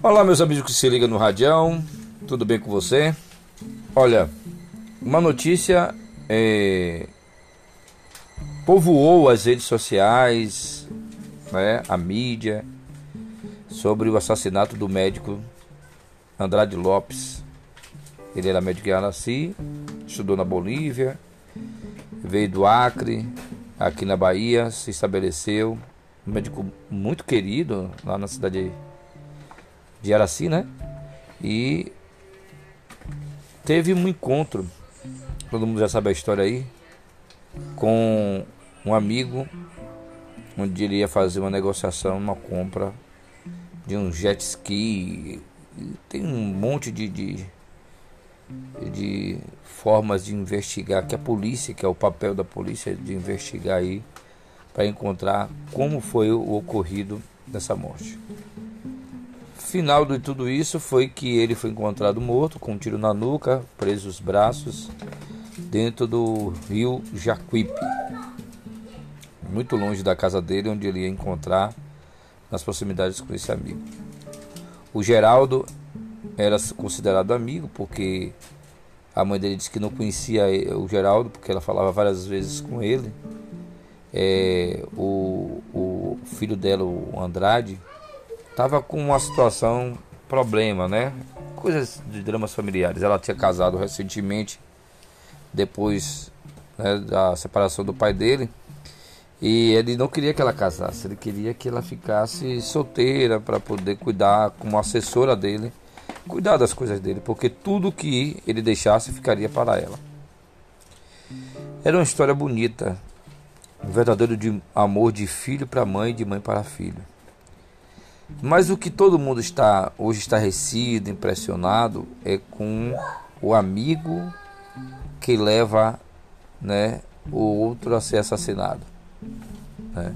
Olá, meus amigos que se ligam no Radião, tudo bem com você? Olha, uma notícia é, povoou as redes sociais, né, a mídia, sobre o assassinato do médico Andrade Lopes. Ele era médico em Araci, estudou na Bolívia, veio do Acre, aqui na Bahia, se estabeleceu. Um médico muito querido lá na cidade de Araci, né? E teve um encontro, todo mundo já sabe a história aí, com um amigo, onde ele ia fazer uma negociação, uma compra de um jet ski. Tem um monte de, de, de formas de investigar, que a polícia, que é o papel da polícia de investigar aí, para encontrar como foi o ocorrido dessa morte. Final de tudo isso foi que ele foi encontrado morto, com um tiro na nuca, preso os braços, dentro do rio Jacuípe, muito longe da casa dele, onde ele ia encontrar nas proximidades com esse amigo. O Geraldo era considerado amigo porque a mãe dele disse que não conhecia o Geraldo, porque ela falava várias vezes com ele. É, o, o filho dela, o Andrade, estava com uma situação, problema, né? Coisas de dramas familiares. Ela tinha casado recentemente, depois né, da separação do pai dele. E ele não queria que ela casasse, ele queria que ela ficasse solteira para poder cuidar como assessora dele, cuidar das coisas dele, porque tudo que ele deixasse ficaria para ela. Era uma história bonita, um verdadeiro de amor de filho para mãe, de mãe para filho. Mas o que todo mundo está hoje estarrecido, impressionado é com o amigo que leva, né, o outro a ser assassinado. Né?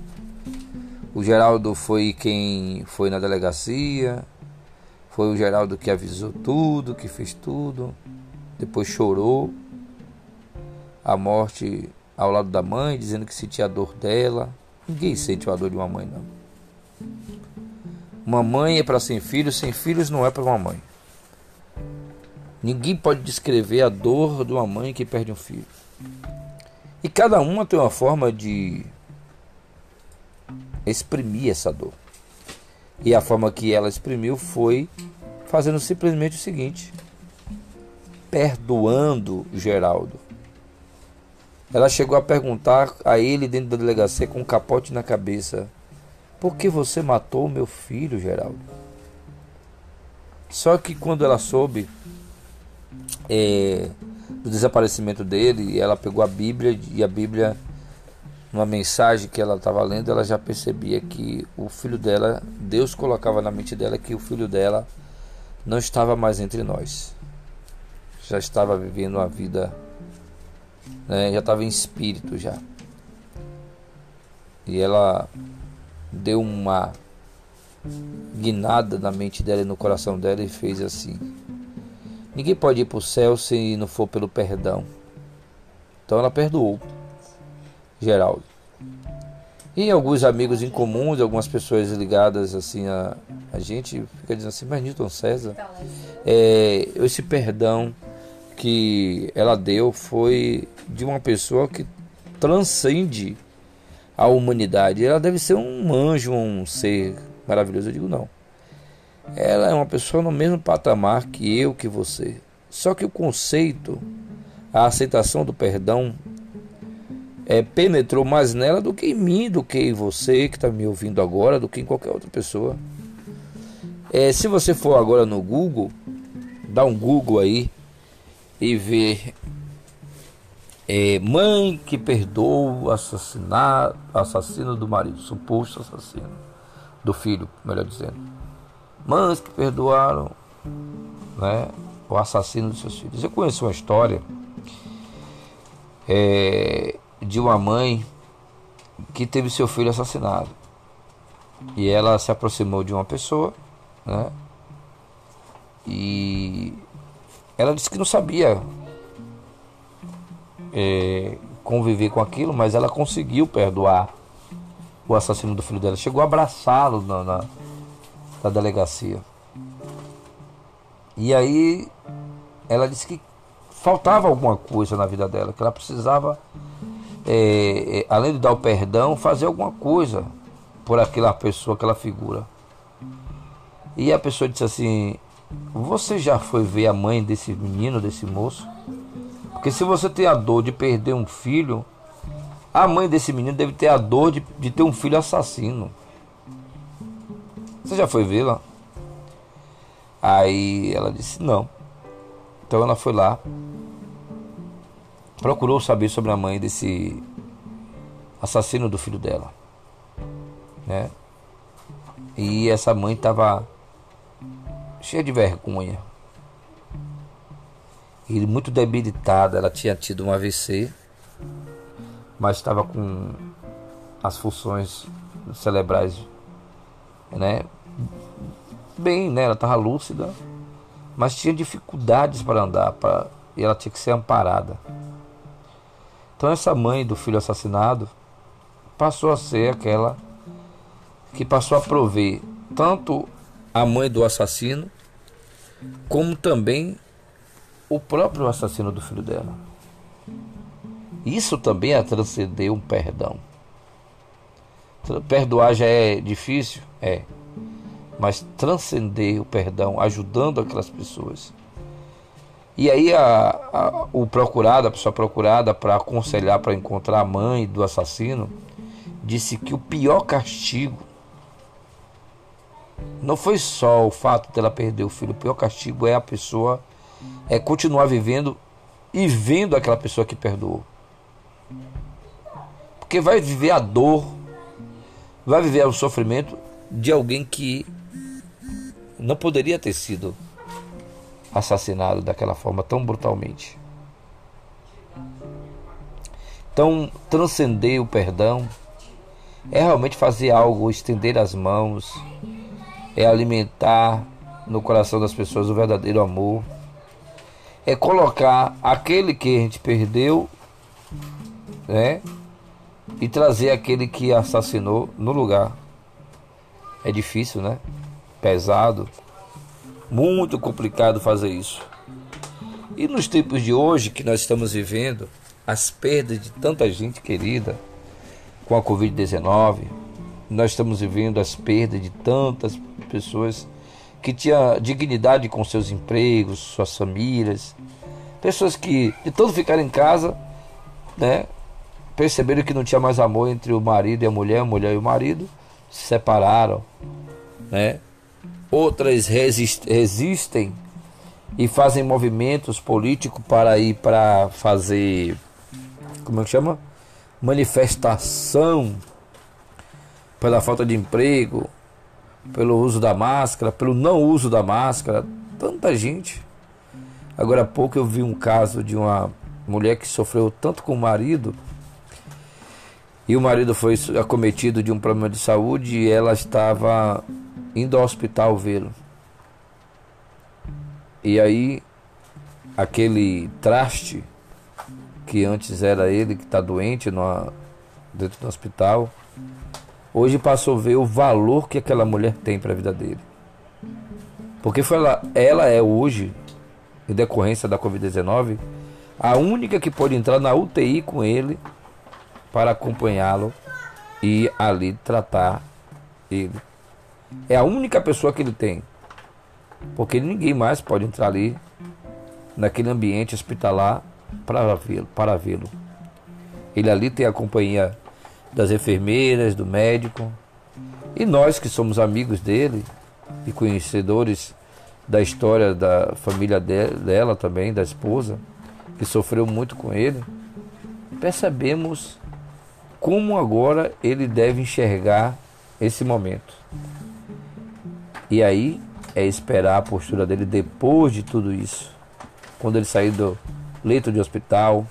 O Geraldo foi quem foi na delegacia, foi o Geraldo que avisou tudo, que fez tudo, depois chorou a morte ao lado da mãe, dizendo que sentia a dor dela. Ninguém sente a dor de uma mãe, não. Uma mãe é para sem filhos, sem filhos não é para uma mãe. Ninguém pode descrever a dor de uma mãe que perde um filho. E cada uma tem uma forma de exprimir essa dor. E a forma que ela exprimiu foi fazendo simplesmente o seguinte: perdoando Geraldo. Ela chegou a perguntar a ele dentro da delegacia com um capote na cabeça: Por que você matou meu filho, Geraldo? Só que quando ela soube é, do desaparecimento dele, ela pegou a Bíblia e a Bíblia, uma mensagem que ela estava lendo, ela já percebia que o filho dela, Deus colocava na mente dela que o filho dela não estava mais entre nós, já estava vivendo uma vida, né, já estava em espírito já. E ela deu uma guinada na mente dela e no coração dela e fez assim: Ninguém pode ir para o céu se não for pelo perdão. Então ela perdoou Geraldo. E alguns amigos em comum, algumas pessoas ligadas assim a, a gente, fica dizendo assim, mas Newton César, é, esse perdão que ela deu foi de uma pessoa que transcende a humanidade. Ela deve ser um anjo, um ser maravilhoso. Eu digo, não. Ela é uma pessoa no mesmo patamar que eu, que você. Só que o conceito, a aceitação do perdão, é, penetrou mais nela do que em mim, do que em você que está me ouvindo agora, do que em qualquer outra pessoa. É, se você for agora no Google, dá um Google aí e ver é, mãe que perdoa o assassinato, assassino do marido, suposto assassino do filho, melhor dizendo mães que perdoaram né, o assassino dos seus filhos. Eu conheço uma história é, de uma mãe que teve seu filho assassinado. E ela se aproximou de uma pessoa, né? E ela disse que não sabia é, conviver com aquilo, mas ela conseguiu perdoar o assassino do filho dela. Chegou a abraçá-lo na, na da delegacia. E aí ela disse que faltava alguma coisa na vida dela, que ela precisava, é, é, além de dar o perdão, fazer alguma coisa por aquela pessoa, aquela figura. E a pessoa disse assim: Você já foi ver a mãe desse menino, desse moço? Porque se você tem a dor de perder um filho, a mãe desse menino deve ter a dor de, de ter um filho assassino. Você já foi vê-la? Aí ela disse: Não. Então ela foi lá, procurou saber sobre a mãe desse assassino do filho dela, né? E essa mãe estava cheia de vergonha e muito debilitada. Ela tinha tido um AVC, mas estava com as funções cerebrais, né? Bem, né? Ela estava lúcida, mas tinha dificuldades para andar, para e ela tinha que ser amparada. Então essa mãe do filho assassinado passou a ser aquela que passou a prover tanto a mãe do assassino, como também o próprio assassino do filho dela. Isso também é transcender um perdão. Perdoar já é difícil? É. Mas transcender o perdão, ajudando aquelas pessoas. E aí a, a, o procurado, a pessoa procurada para aconselhar, para encontrar a mãe do assassino, disse que o pior castigo não foi só o fato dela perder o filho, o pior castigo é a pessoa é continuar vivendo e vendo aquela pessoa que perdoou. Porque vai viver a dor, vai viver o sofrimento de alguém que não poderia ter sido assassinado daquela forma tão brutalmente. Então, transcender o perdão é realmente fazer algo, estender as mãos, é alimentar no coração das pessoas o verdadeiro amor, é colocar aquele que a gente perdeu, né? E trazer aquele que assassinou no lugar. É difícil, né? Pesado. Muito complicado fazer isso. E nos tempos de hoje que nós estamos vivendo, as perdas de tanta gente querida com a Covid-19, nós estamos vivendo as perdas de tantas pessoas que tinham dignidade com seus empregos, suas famílias, pessoas que de tanto ficar em casa, né, perceberam que não tinha mais amor entre o marido e a mulher, a mulher e o marido, se separaram, né? Outras resist, resistem e fazem movimentos políticos para ir para fazer como é que chama? Manifestação pela falta de emprego, pelo uso da máscara, pelo não uso da máscara, tanta gente. Agora há pouco eu vi um caso de uma mulher que sofreu tanto com o marido e o marido foi acometido de um problema de saúde e ela estava indo ao hospital vê-lo. E aí aquele traste que antes era ele que está doente no, dentro do hospital hoje passou a ver o valor que aquela mulher tem para a vida dele. Porque foi ela, ela é hoje, em decorrência da Covid-19, a única que pode entrar na UTI com ele para acompanhá-lo e ali tratar ele. É a única pessoa que ele tem. Porque ninguém mais pode entrar ali naquele ambiente hospitalar para vê-lo, para vê-lo. Ele ali tem a companhia das enfermeiras, do médico. E nós que somos amigos dele e conhecedores da história da família dela também, da esposa, que sofreu muito com ele, percebemos como agora ele deve enxergar esse momento. E aí é esperar a postura dele depois de tudo isso. Quando ele sair do leito de hospital,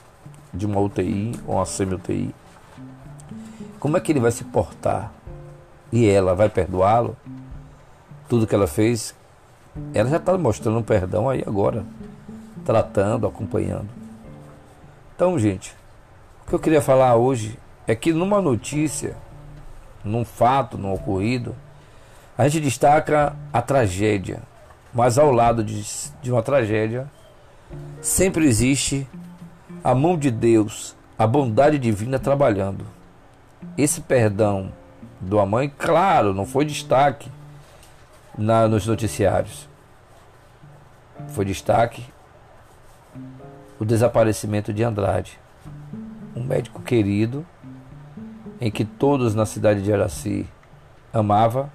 de uma UTI ou uma semi-UTI, como é que ele vai se portar? E ela vai perdoá-lo? Tudo que ela fez, ela já está mostrando perdão aí agora, tratando, acompanhando. Então, gente, o que eu queria falar hoje é que numa notícia, num fato, num ocorrido, a gente destaca a tragédia, mas ao lado de, de uma tragédia, sempre existe a mão de Deus, a bondade divina trabalhando. Esse perdão do mãe, claro, não foi destaque na, nos noticiários. Foi destaque o desaparecimento de Andrade, um médico querido, em que todos na cidade de Araci amava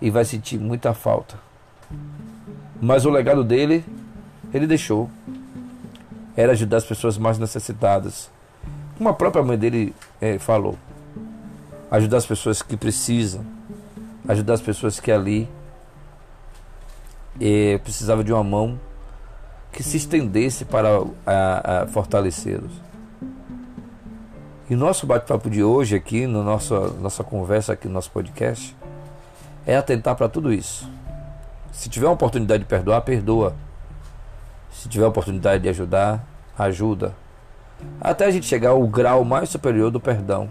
e vai sentir muita falta. Mas o legado dele, ele deixou. Era ajudar as pessoas mais necessitadas. Como a própria mãe dele é, falou. Ajudar as pessoas que precisam. Ajudar as pessoas que ali é, precisava de uma mão que se estendesse para fortalecê-los. E o nosso bate-papo de hoje aqui, no nosso, nossa conversa aqui no nosso podcast, é atentar para tudo isso. Se tiver uma oportunidade de perdoar, perdoa. Se tiver a oportunidade de ajudar, ajuda. Até a gente chegar ao grau mais superior do perdão,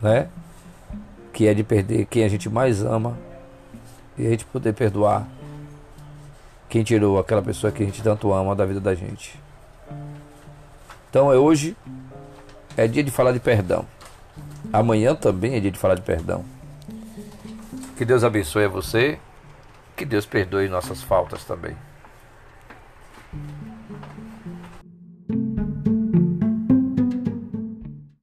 né? Que é de perder quem a gente mais ama e a gente poder perdoar quem tirou aquela pessoa que a gente tanto ama da vida da gente. Então é hoje é dia de falar de perdão. Amanhã também é dia de falar de perdão. Que Deus abençoe você. Que Deus perdoe nossas faltas também.